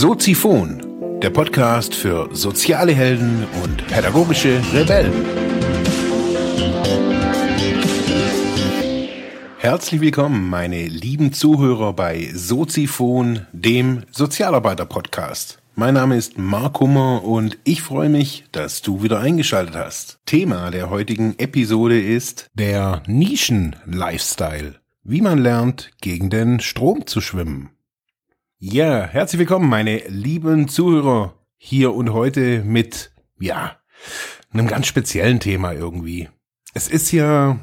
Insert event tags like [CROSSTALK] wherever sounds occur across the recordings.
Soziphon, der Podcast für soziale Helden und pädagogische Rebellen. Herzlich willkommen, meine lieben Zuhörer bei Soziphon, dem Sozialarbeiter-Podcast. Mein Name ist Mark Hummer und ich freue mich, dass du wieder eingeschaltet hast. Thema der heutigen Episode ist der Nischen-Lifestyle. Wie man lernt, gegen den Strom zu schwimmen. Ja, herzlich willkommen, meine lieben Zuhörer, hier und heute mit, ja, einem ganz speziellen Thema irgendwie. Es ist ja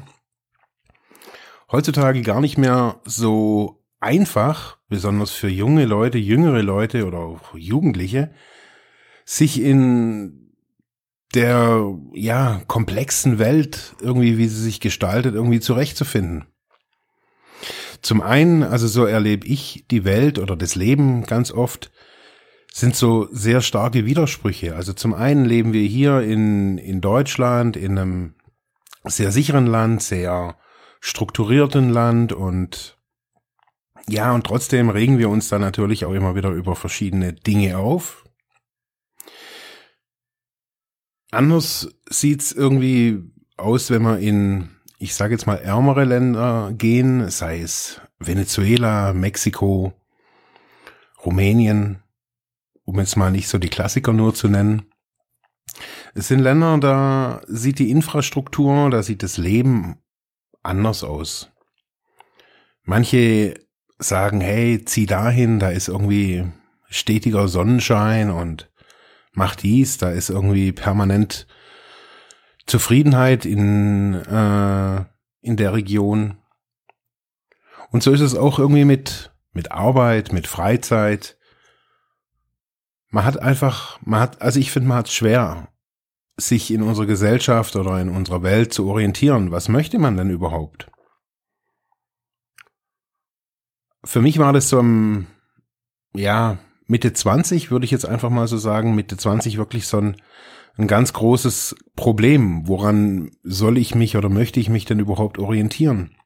heutzutage gar nicht mehr so einfach, besonders für junge Leute, jüngere Leute oder auch Jugendliche, sich in der, ja, komplexen Welt irgendwie, wie sie sich gestaltet, irgendwie zurechtzufinden. Zum einen, also so erlebe ich die Welt oder das Leben ganz oft, sind so sehr starke Widersprüche. Also zum einen leben wir hier in, in Deutschland, in einem sehr sicheren Land, sehr strukturierten Land und ja, und trotzdem regen wir uns da natürlich auch immer wieder über verschiedene Dinge auf. Anders sieht's irgendwie aus, wenn man in ich sage jetzt mal, ärmere Länder gehen, sei es Venezuela, Mexiko, Rumänien, um jetzt mal nicht so die Klassiker nur zu nennen. Es sind Länder, da sieht die Infrastruktur, da sieht das Leben anders aus. Manche sagen, hey, zieh dahin, da ist irgendwie stetiger Sonnenschein und mach dies, da ist irgendwie permanent Zufriedenheit in, äh, in der Region. Und so ist es auch irgendwie mit, mit Arbeit, mit Freizeit. Man hat einfach, man hat, also ich finde, man hat es schwer, sich in unserer Gesellschaft oder in unserer Welt zu orientieren. Was möchte man denn überhaupt? Für mich war das so im, ja, Mitte 20, würde ich jetzt einfach mal so sagen, Mitte 20 wirklich so ein, ein ganz großes Problem. Woran soll ich mich oder möchte ich mich denn überhaupt orientieren?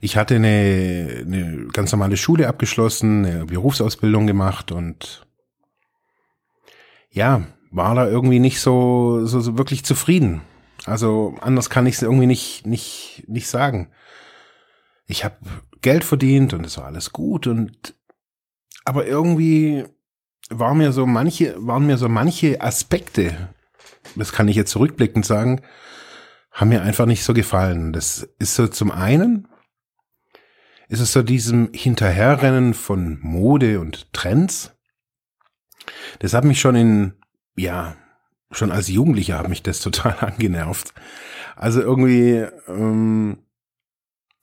Ich hatte eine, eine ganz normale Schule abgeschlossen, eine Berufsausbildung gemacht und ja, war da irgendwie nicht so, so, so wirklich zufrieden. Also anders kann ich es irgendwie nicht, nicht, nicht sagen. Ich habe Geld verdient und es war alles gut und aber irgendwie war mir so manche, waren mir so manche Aspekte, das kann ich jetzt zurückblickend sagen, haben mir einfach nicht so gefallen. Das ist so zum einen, ist es so diesem Hinterherrennen von Mode und Trends. Das hat mich schon in, ja, schon als Jugendlicher hat mich das total [LAUGHS] angenervt. Also irgendwie, ähm,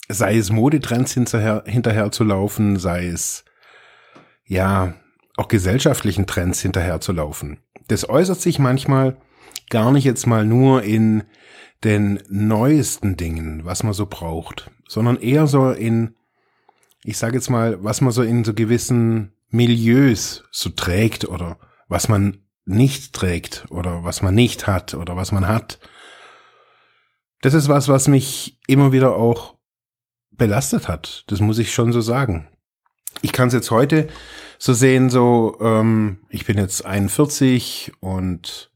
sei es Modetrends hinterher, hinterher zu laufen, sei es, ja, auch gesellschaftlichen Trends hinterherzulaufen. Das äußert sich manchmal gar nicht jetzt mal nur in den neuesten Dingen, was man so braucht, sondern eher so in, ich sage jetzt mal, was man so in so gewissen Milieus so trägt oder was man nicht trägt oder was man nicht hat oder was man hat. Das ist was, was mich immer wieder auch belastet hat. Das muss ich schon so sagen. Ich kann es jetzt heute so sehen, so, ähm, ich bin jetzt 41 und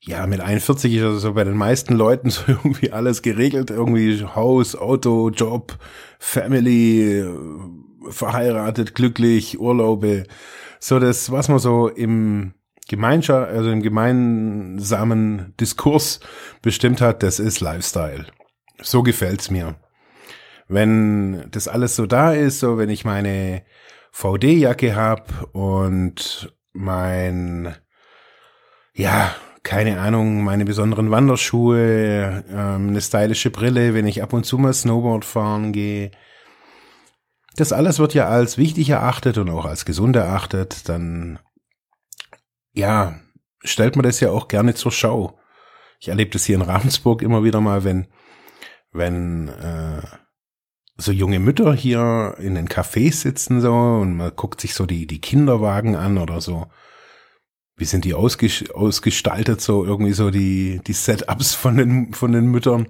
ja, mit 41 ist also so bei den meisten Leuten [LAUGHS] so irgendwie alles geregelt, irgendwie Haus, Auto, Job, Family, verheiratet, glücklich, Urlaube, so das, was man so im Gemeinschaft, also im gemeinsamen Diskurs bestimmt hat, das ist Lifestyle. So gefällt's mir. Wenn das alles so da ist, so wenn ich meine VD-Jacke hab und mein, ja, keine Ahnung, meine besonderen Wanderschuhe, ähm, eine stylische Brille, wenn ich ab und zu mal Snowboard fahren gehe. Das alles wird ja als wichtig erachtet und auch als gesund erachtet. Dann, ja, stellt man das ja auch gerne zur Schau. Ich erlebe das hier in Ravensburg immer wieder mal, wenn, wenn äh, so junge Mütter hier in den Cafés sitzen so und man guckt sich so die, die Kinderwagen an oder so. Wie sind die ausges ausgestaltet, so irgendwie so die, die Setups von den, von den Müttern.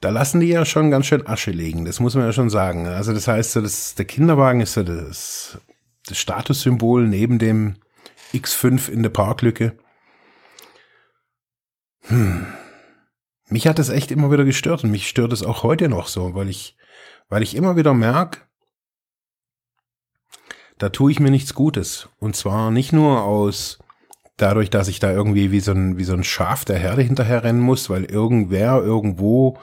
Da lassen die ja schon ganz schön Asche legen, das muss man ja schon sagen. Also das heißt, so das, der Kinderwagen ist so das, das Statussymbol neben dem X5 in der Parklücke. Hm. Mich hat das echt immer wieder gestört und mich stört es auch heute noch so, weil ich, weil ich immer wieder merke, da tue ich mir nichts Gutes. Und zwar nicht nur aus dadurch, dass ich da irgendwie wie so ein, wie so ein Schaf der Herde hinterher rennen muss, weil irgendwer irgendwo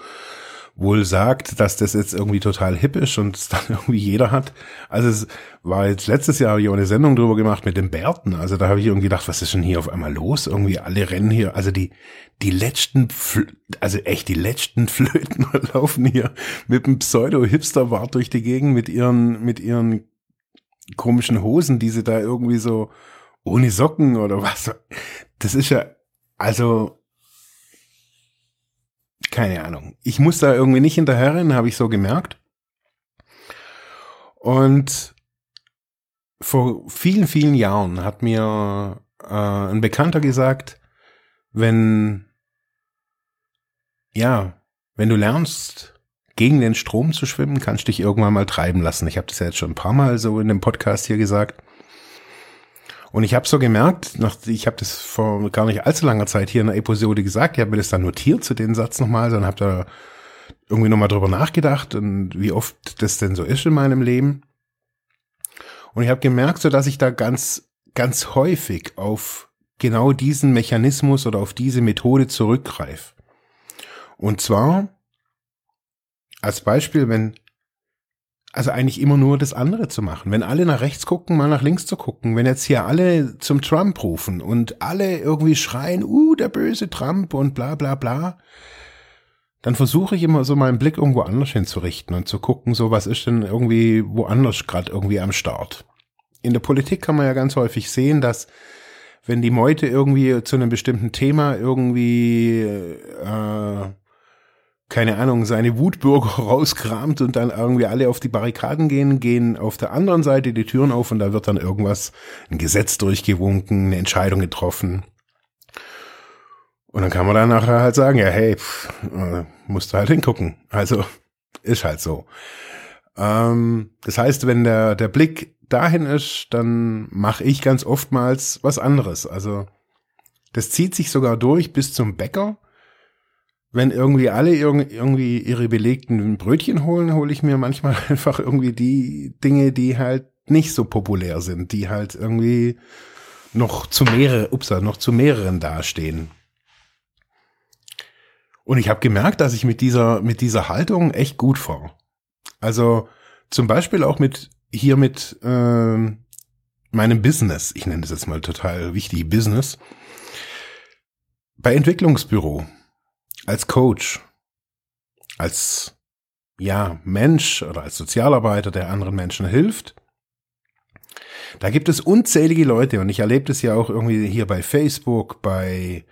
wohl sagt, dass das jetzt irgendwie total hip ist und es dann [LAUGHS] irgendwie jeder hat. Also es war jetzt letztes Jahr hier eine Sendung drüber gemacht mit den Bärten. Also da habe ich irgendwie gedacht, was ist denn hier auf einmal los? Irgendwie alle rennen hier, also die die letzten, also echt die letzten [LAUGHS] Flöten laufen hier mit einem Pseudo-Hipster-Bart durch die Gegend mit ihren mit ihren komischen Hosen, die sie da irgendwie so ohne Socken oder was. Das ist ja also keine Ahnung. Ich muss da irgendwie nicht hinterherrennen, habe ich so gemerkt. Und vor vielen, vielen Jahren hat mir äh, ein Bekannter gesagt, wenn, ja, wenn du lernst, gegen den Strom zu schwimmen, kannst du dich irgendwann mal treiben lassen. Ich habe das ja jetzt schon ein paar Mal so in dem Podcast hier gesagt. Und ich habe so gemerkt, nach, ich habe das vor gar nicht allzu langer Zeit hier in der Episode gesagt, ich habe mir das dann notiert zu den Satz nochmal, dann habe da irgendwie nochmal drüber nachgedacht und wie oft das denn so ist in meinem Leben. Und ich habe gemerkt, so dass ich da ganz, ganz häufig auf genau diesen Mechanismus oder auf diese Methode zurückgreife. Und zwar als Beispiel, wenn also eigentlich immer nur das andere zu machen. Wenn alle nach rechts gucken, mal nach links zu gucken. Wenn jetzt hier alle zum Trump rufen und alle irgendwie schreien, uh, der böse Trump und bla bla bla, dann versuche ich immer so meinen Blick irgendwo anders hinzurichten und zu gucken, so was ist denn irgendwie woanders gerade irgendwie am Start. In der Politik kann man ja ganz häufig sehen, dass wenn die Meute irgendwie zu einem bestimmten Thema irgendwie äh, keine Ahnung, seine Wutbürger [LAUGHS] rauskramt und dann irgendwie alle auf die Barrikaden gehen, gehen auf der anderen Seite die Türen auf und da wird dann irgendwas, ein Gesetz durchgewunken, eine Entscheidung getroffen. Und dann kann man dann nachher halt sagen, ja, hey, pff, äh, musst du halt hingucken. Also, ist halt so. Ähm, das heißt, wenn der, der Blick dahin ist, dann mache ich ganz oftmals was anderes. Also, das zieht sich sogar durch bis zum Bäcker wenn irgendwie alle irgendwie ihre belegten Brötchen holen, hole ich mir manchmal [LAUGHS] einfach irgendwie die Dinge, die halt nicht so populär sind, die halt irgendwie noch zu mehrere, ups, noch zu mehreren dastehen. Und ich habe gemerkt, dass ich mit dieser, mit dieser Haltung echt gut fahre. Also zum Beispiel auch mit hier mit äh, meinem Business, ich nenne das jetzt mal total wichtig, Business. Bei Entwicklungsbüro als Coach, als ja, Mensch oder als Sozialarbeiter, der anderen Menschen hilft. Da gibt es unzählige Leute und ich erlebe das ja auch irgendwie hier bei Facebook, bei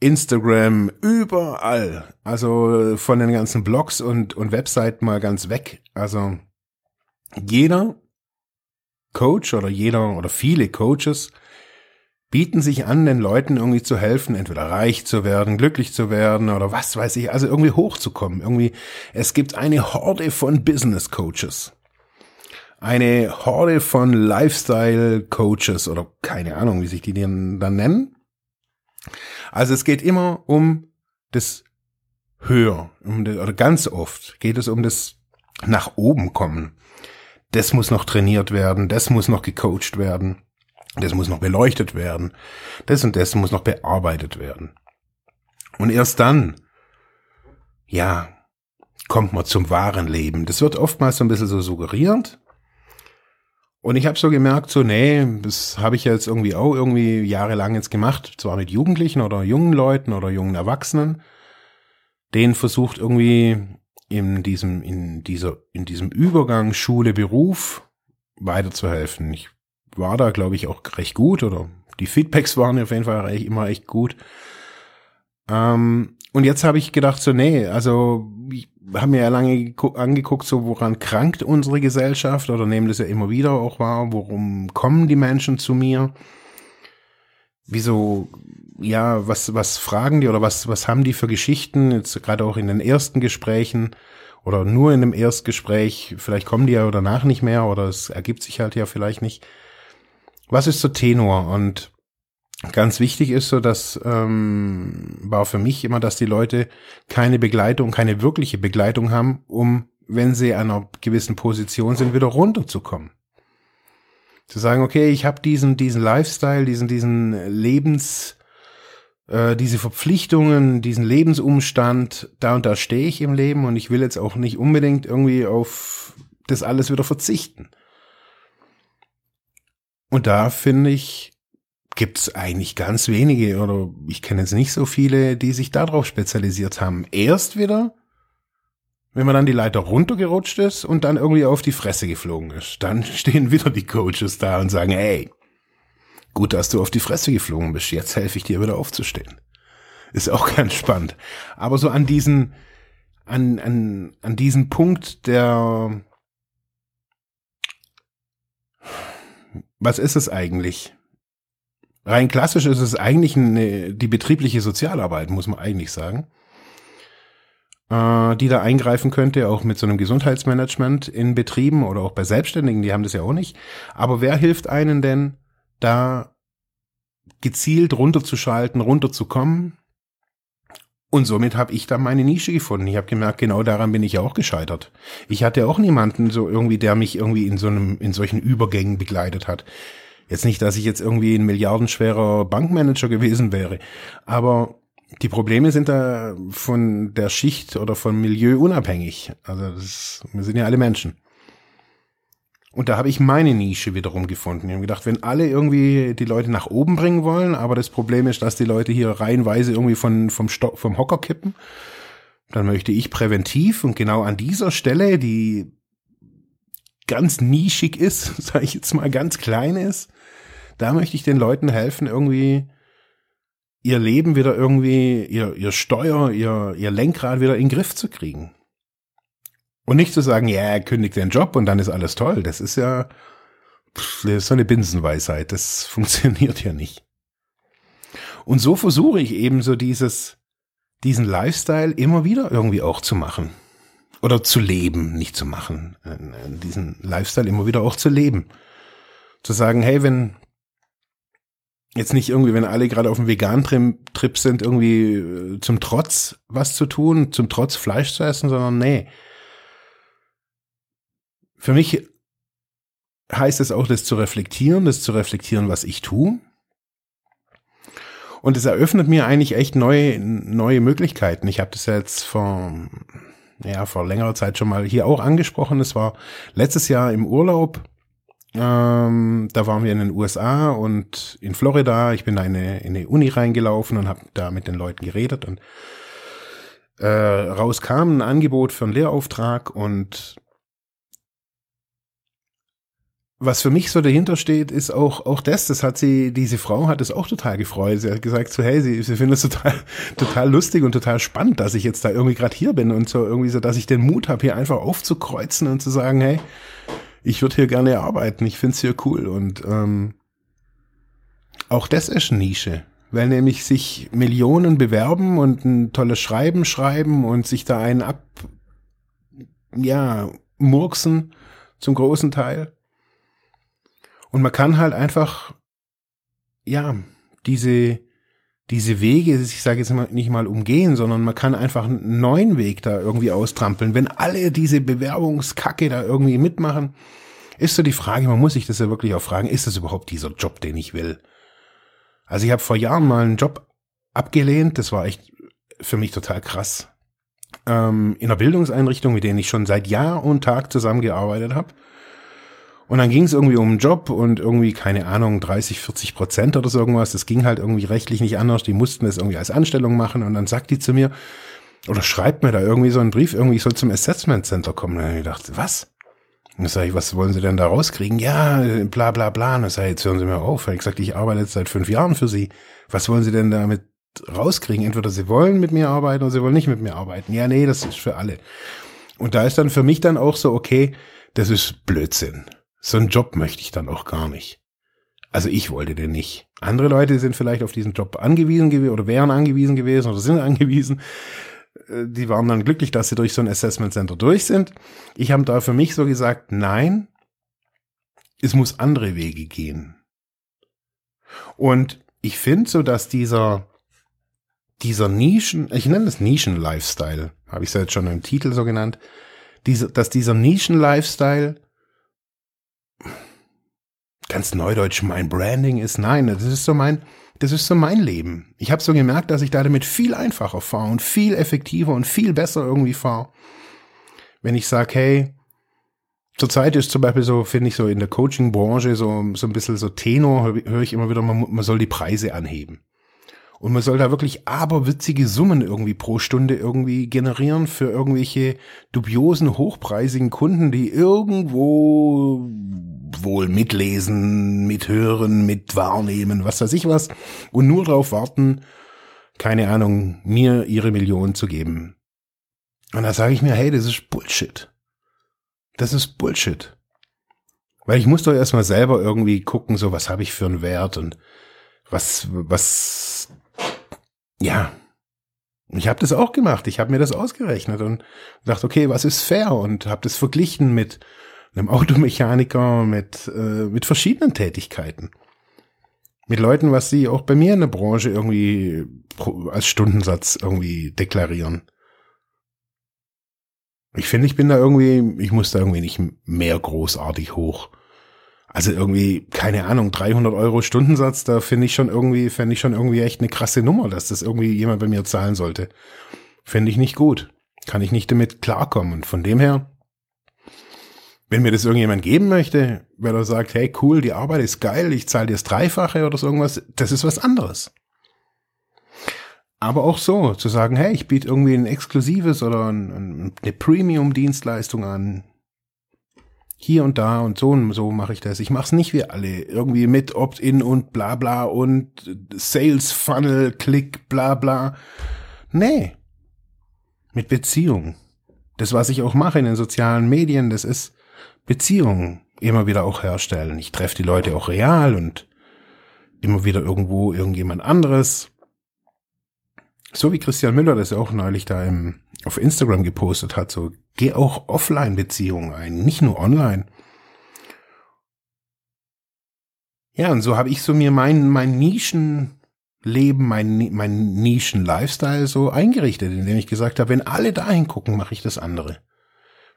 Instagram, überall. Also von den ganzen Blogs und, und Webseiten mal ganz weg. Also jeder Coach oder jeder oder viele Coaches bieten sich an, den Leuten irgendwie zu helfen, entweder reich zu werden, glücklich zu werden oder was weiß ich, also irgendwie hochzukommen. Irgendwie, es gibt eine Horde von Business Coaches. Eine Horde von Lifestyle Coaches oder keine Ahnung, wie sich die dann nennen. Also es geht immer um das Höher, um das, oder ganz oft geht es um das nach oben kommen. Das muss noch trainiert werden, das muss noch gecoacht werden. Das muss noch beleuchtet werden. Das und das muss noch bearbeitet werden. Und erst dann, ja, kommt man zum wahren Leben. Das wird oftmals so ein bisschen so suggeriert. Und ich habe so gemerkt, so, nee, das habe ich jetzt irgendwie auch irgendwie jahrelang jetzt gemacht, zwar mit Jugendlichen oder jungen Leuten oder jungen Erwachsenen, denen versucht irgendwie in diesem, in dieser, in diesem Übergang Schule, Beruf weiterzuhelfen. Ich war da, glaube ich, auch recht gut oder die Feedbacks waren auf jeden Fall immer echt gut. Ähm, und jetzt habe ich gedacht, so, nee, also ich habe mir ja lange angeguckt, so woran krankt unsere Gesellschaft oder nehmen das ja immer wieder auch wahr, worum kommen die Menschen zu mir? Wieso, ja, was, was fragen die oder was, was haben die für Geschichten, jetzt gerade auch in den ersten Gesprächen? oder nur in einem Erstgespräch, vielleicht kommen die ja danach nicht mehr oder es ergibt sich halt ja vielleicht nicht. Was ist so Tenor? Und ganz wichtig ist so, dass ähm, war für mich immer, dass die Leute keine Begleitung, keine wirkliche Begleitung haben, um, wenn sie an einer gewissen Position sind, wieder runterzukommen. Zu sagen, okay, ich habe diesen, diesen Lifestyle, diesen, diesen Lebens, äh, diese Verpflichtungen, diesen Lebensumstand, da und da stehe ich im Leben und ich will jetzt auch nicht unbedingt irgendwie auf das alles wieder verzichten. Und da finde ich, gibt's eigentlich ganz wenige oder ich kenne jetzt nicht so viele, die sich darauf spezialisiert haben. Erst wieder, wenn man dann die Leiter runtergerutscht ist und dann irgendwie auf die Fresse geflogen ist. Dann [LAUGHS] stehen wieder die Coaches da und sagen, hey, gut, dass du auf die Fresse geflogen bist, jetzt helfe ich dir wieder aufzustehen. Ist auch [LAUGHS] ganz spannend. Aber so an diesen, an, an, an diesen Punkt der, was ist es eigentlich? Rein klassisch ist es eigentlich eine, die betriebliche Sozialarbeit, muss man eigentlich sagen, äh, die da eingreifen könnte, auch mit so einem Gesundheitsmanagement in Betrieben oder auch bei Selbstständigen, die haben das ja auch nicht. Aber wer hilft einen denn, da gezielt runterzuschalten, runterzukommen? Und somit habe ich da meine Nische gefunden. Ich habe gemerkt, genau daran bin ich ja auch gescheitert. Ich hatte auch niemanden so irgendwie, der mich irgendwie in so einem, in solchen Übergängen begleitet hat. Jetzt nicht, dass ich jetzt irgendwie ein milliardenschwerer Bankmanager gewesen wäre, aber die Probleme sind da von der Schicht oder vom Milieu unabhängig. Also das, wir sind ja alle Menschen. Und da habe ich meine Nische wiederum gefunden. Ich habe gedacht, wenn alle irgendwie die Leute nach oben bringen wollen, aber das Problem ist, dass die Leute hier reihenweise irgendwie von, vom, Sto vom Hocker kippen, dann möchte ich präventiv und genau an dieser Stelle, die ganz nischig ist, [LAUGHS] sage ich jetzt mal ganz klein ist, da möchte ich den Leuten helfen, irgendwie ihr Leben wieder irgendwie, ihr, ihr Steuer, ihr, ihr Lenkrad wieder in den Griff zu kriegen. Und nicht zu sagen, ja, er kündigt den Job und dann ist alles toll. Das ist ja das ist so eine Binsenweisheit. Das [LAUGHS] funktioniert ja nicht. Und so versuche ich eben so dieses, diesen Lifestyle immer wieder irgendwie auch zu machen. Oder zu leben, nicht zu machen. Äh, diesen Lifestyle immer wieder auch zu leben. Zu sagen, hey, wenn, jetzt nicht irgendwie, wenn alle gerade auf dem Vegan-Trip sind, irgendwie äh, zum Trotz was zu tun, zum Trotz Fleisch zu essen, sondern nee. Für mich heißt es auch, das zu reflektieren, das zu reflektieren, was ich tue. Und es eröffnet mir eigentlich echt neue, neue Möglichkeiten. Ich habe das jetzt vor, ja, vor längerer Zeit schon mal hier auch angesprochen. Es war letztes Jahr im Urlaub ähm, da waren wir in den USA und in Florida. Ich bin da in eine, in eine Uni reingelaufen und habe da mit den Leuten geredet und äh, raus kam ein Angebot für einen Lehrauftrag und was für mich so dahinter steht, ist auch, auch das, das hat sie, diese Frau hat es auch total gefreut. Sie hat gesagt so, hey, sie, sie findet es total, [LAUGHS] total lustig und total spannend, dass ich jetzt da irgendwie gerade hier bin und so irgendwie so, dass ich den Mut habe, hier einfach aufzukreuzen und zu sagen, hey, ich würde hier gerne arbeiten, ich find's hier cool. Und ähm, auch das ist Nische, weil nämlich sich Millionen bewerben und ein tolles Schreiben schreiben und sich da einen ab, ja, murksen zum großen Teil. Und man kann halt einfach, ja, diese, diese Wege, ich sage jetzt nicht mal umgehen, sondern man kann einfach einen neuen Weg da irgendwie austrampeln. Wenn alle diese Bewerbungskacke da irgendwie mitmachen, ist so die Frage, man muss sich das ja wirklich auch fragen, ist das überhaupt dieser Job, den ich will? Also ich habe vor Jahren mal einen Job abgelehnt, das war echt für mich total krass. Ähm, in einer Bildungseinrichtung, mit denen ich schon seit Jahr und Tag zusammengearbeitet habe. Und dann ging es irgendwie um einen Job und irgendwie, keine Ahnung, 30, 40 Prozent oder so irgendwas. Das ging halt irgendwie rechtlich nicht anders. Die mussten das irgendwie als Anstellung machen. Und dann sagt die zu mir, oder schreibt mir da irgendwie so einen Brief, irgendwie, ich soll zum Assessment Center kommen. Und dann habe ich gedacht, was? Und dann sage ich, was wollen Sie denn da rauskriegen? Ja, bla bla bla. Und dann sage ich, jetzt hören Sie mir auf. Ich gesagt, ich arbeite jetzt seit fünf Jahren für Sie. Was wollen Sie denn damit rauskriegen? Entweder Sie wollen mit mir arbeiten oder Sie wollen nicht mit mir arbeiten. Ja, nee, das ist für alle. Und da ist dann für mich dann auch so, okay, das ist Blödsinn. So einen Job möchte ich dann auch gar nicht. Also ich wollte den nicht. Andere Leute sind vielleicht auf diesen Job angewiesen gewesen oder wären angewiesen gewesen oder sind [LAUGHS] angewiesen. äh, die waren dann glücklich, dass sie durch so ein Assessment Center durch sind. Ich habe da für mich so gesagt, nein, es muss andere Wege gehen. Und ich finde so, dass dieser, dieser Nischen, ich nenne das Nischen-Lifestyle, habe ich es ja jetzt schon im Titel so genannt, diese, dass dieser Nischen-Lifestyle ganz neudeutsch mein Branding ist. Nein, das ist so mein, das ist so mein Leben. Ich habe so gemerkt, dass ich da damit viel einfacher fahre und viel effektiver und viel besser irgendwie fahre. Wenn ich sage, hey, zurzeit ist zum Beispiel so, finde ich so in der Coaching-Branche so, so ein bisschen so Tenor, höre hör ich immer wieder, man, man soll die Preise anheben. Und man soll da wirklich aberwitzige Summen irgendwie pro Stunde irgendwie generieren für irgendwelche dubiosen, hochpreisigen Kunden, die irgendwo wohl mitlesen, mithören, mitwahrnehmen, was weiß ich was, und nur darauf warten, keine Ahnung, mir ihre Millionen zu geben. Und da sage ich mir, hey, das ist Bullshit. Das ist Bullshit. Weil ich muss doch erstmal selber irgendwie gucken, so was habe ich für einen Wert und was, was, ja. Ich habe das auch gemacht. Ich habe mir das ausgerechnet und dachte, okay, was ist fair? Und habe das verglichen mit einem Automechaniker, mit, äh, mit verschiedenen Tätigkeiten. Mit Leuten, was sie auch bei mir in der Branche irgendwie als Stundensatz irgendwie deklarieren. Ich finde, ich bin da irgendwie, ich muss da irgendwie nicht mehr großartig hoch. Also irgendwie, keine Ahnung, 300 Euro Stundensatz, da finde ich schon irgendwie, fände ich schon irgendwie echt eine krasse Nummer, dass das irgendwie jemand bei mir zahlen sollte. Finde ich nicht gut. Kann ich nicht damit klarkommen. Und von dem her, wenn mir das irgendjemand geben möchte, weil er sagt, hey cool, die Arbeit ist geil, ich zahle dir das Dreifache oder so irgendwas, das ist was anderes. Aber auch so, zu sagen, hey, ich biete irgendwie ein exklusives oder ein, eine Premium-Dienstleistung an. Hier und da und so und so mache ich das. Ich mache es nicht wie alle. Irgendwie mit Opt-in und bla bla und Sales Funnel, Klick, bla bla. Nee. Mit Beziehung. Das, was ich auch mache in den sozialen Medien, das ist Beziehungen immer wieder auch herstellen. Ich treffe die Leute auch real und immer wieder irgendwo irgendjemand anderes. So wie Christian Müller das auch neulich da im, auf Instagram gepostet hat, so geh auch Offline-Beziehungen ein, nicht nur online. Ja, und so habe ich so mir mein, mein Nischenleben, mein, mein Nischen-Lifestyle so eingerichtet, indem ich gesagt habe, wenn alle dahin gucken, mache ich das andere.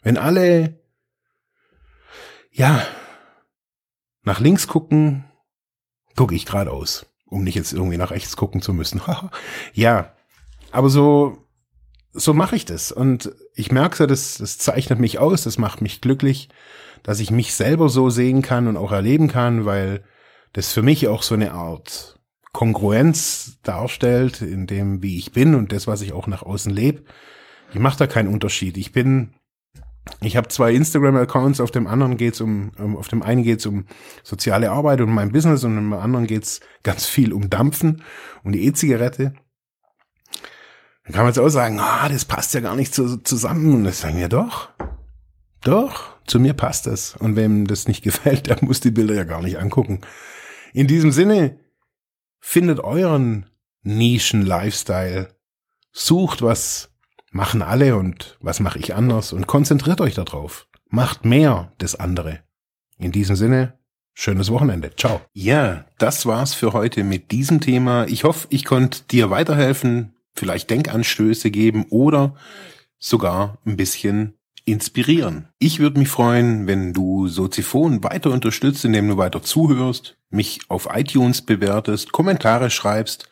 Wenn alle, ja, nach links gucken, gucke ich geradeaus, um nicht jetzt irgendwie nach rechts gucken zu müssen. [LAUGHS] ja, aber so, so mache ich das. Und ich merke so, das, das zeichnet mich aus, das macht mich glücklich, dass ich mich selber so sehen kann und auch erleben kann, weil das für mich auch so eine Art Kongruenz darstellt in dem, wie ich bin und das, was ich auch nach außen lebe. Ich mache da keinen Unterschied. Ich bin, ich habe zwei Instagram-Accounts, auf dem anderen geht's um, um, auf dem einen geht's um soziale Arbeit und mein Business und im anderen geht's ganz viel um Dampfen, um die E-Zigarette. Dann kann man jetzt auch sagen, ah, das passt ja gar nicht zu, zusammen. Und das sagen wir doch. Doch, zu mir passt das. Und wem das nicht [LAUGHS] gefällt, der muss die Bilder ja gar nicht angucken. In diesem Sinne, findet euren Nischen-Lifestyle. Sucht, was machen alle und was mache ich anders und konzentriert euch darauf. Macht mehr das andere. In diesem Sinne, schönes Wochenende. Ciao. Ja, das war's für heute mit diesem Thema. Ich hoffe, ich konnte dir weiterhelfen, vielleicht Denkanstöße geben oder sogar ein bisschen inspirieren. Ich würde mich freuen, wenn du Soziphon weiter unterstützt, indem du weiter zuhörst, mich auf iTunes bewertest, Kommentare schreibst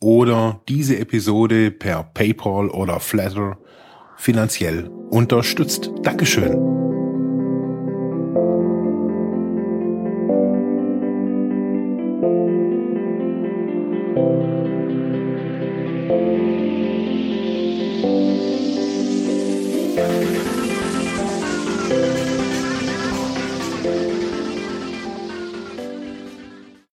oder diese Episode per PayPal oder Flatter finanziell unterstützt. Dankeschön.